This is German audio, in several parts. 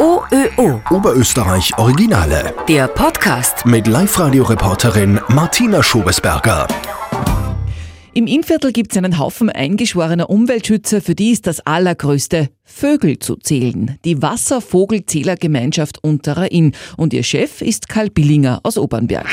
OÖO. Oberösterreich Originale. Der Podcast. Mit Live-Radio-Reporterin Martina Schobesberger. Im Innviertel gibt es einen Haufen eingeschworener Umweltschützer, für die ist das allergrößte Vögel zu zählen. Die Wasservogelzählergemeinschaft Unterer Inn. Und ihr Chef ist Karl Billinger aus Obernberg.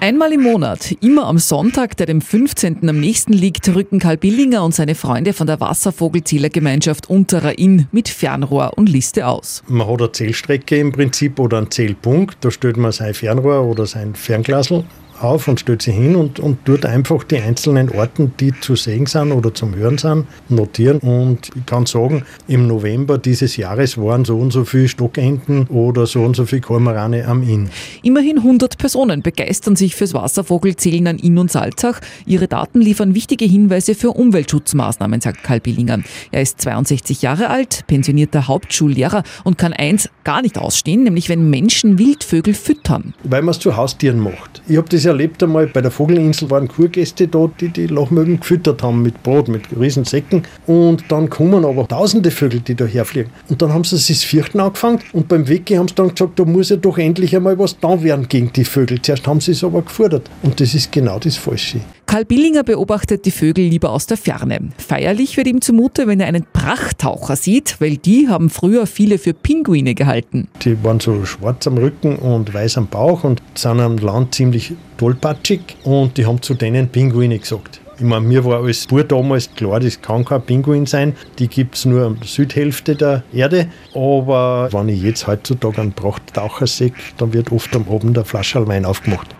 Einmal im Monat, immer am Sonntag, der dem 15. am nächsten liegt, rücken Karl Billinger und seine Freunde von der Wasservogelzählergemeinschaft Unterer Inn mit Fernrohr und Liste aus. Man hat eine Zählstrecke im Prinzip oder einen Zählpunkt, da stellt man sein Fernrohr oder sein Fernglasel auf und stellt sie hin und, und tut einfach die einzelnen Orten, die zu sehen sind oder zum Hören sind, notieren. Und ich kann sagen, im November dieses Jahres waren so und so viele Stockenten oder so und so viele Kormorane am Inn. Immerhin 100 Personen begeistern sich fürs Wasservogelzählen an Inn und Salzach. Ihre Daten liefern wichtige Hinweise für Umweltschutzmaßnahmen, sagt Karl Billinger. Er ist 62 Jahre alt, pensionierter Hauptschullehrer und kann eins gar nicht ausstehen, nämlich wenn Menschen Wildvögel füttern. Weil man es zu Haustieren macht. Ich habe das erlebt einmal, bei der Vogelinsel waren Kurgäste da, die die Lochmögen gefüttert haben mit Brot, mit riesen Säcken. Und dann kommen aber tausende Vögel, die da herfliegen. Und dann haben sie sich das Fürchten angefangen und beim Weggehen haben sie dann gesagt, da muss ja doch endlich einmal was da werden gegen die Vögel. Zuerst haben sie es aber gefordert. Und das ist genau das Falsche. Karl Billinger beobachtet die Vögel lieber aus der Ferne. Feierlich wird ihm zumute, wenn er einen Prachttaucher sieht, weil die haben früher viele für Pinguine gehalten. Die waren so schwarz am Rücken und weiß am Bauch und sind am Land ziemlich tollpatschig und die haben zu denen Pinguine gesagt. Ich meine, mir war als Bub damals klar, das kann kein Pinguin sein. Die gibt es nur an der Südhälfte der Erde. Aber wenn ich jetzt heutzutage einen Prachttaucher sehe, dann wird oft am Abend der Flasche Wein aufgemacht.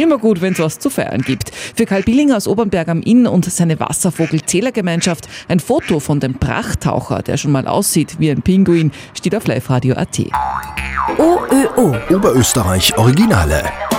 Immer gut, wenn es was zu feiern gibt. Für Karl Billinger aus Obernberg am Inn und seine Wasservogelzählergemeinschaft ein Foto von dem Prachttaucher, der schon mal aussieht wie ein Pinguin, steht auf liveradio.at. OÖO. Oberösterreich Originale.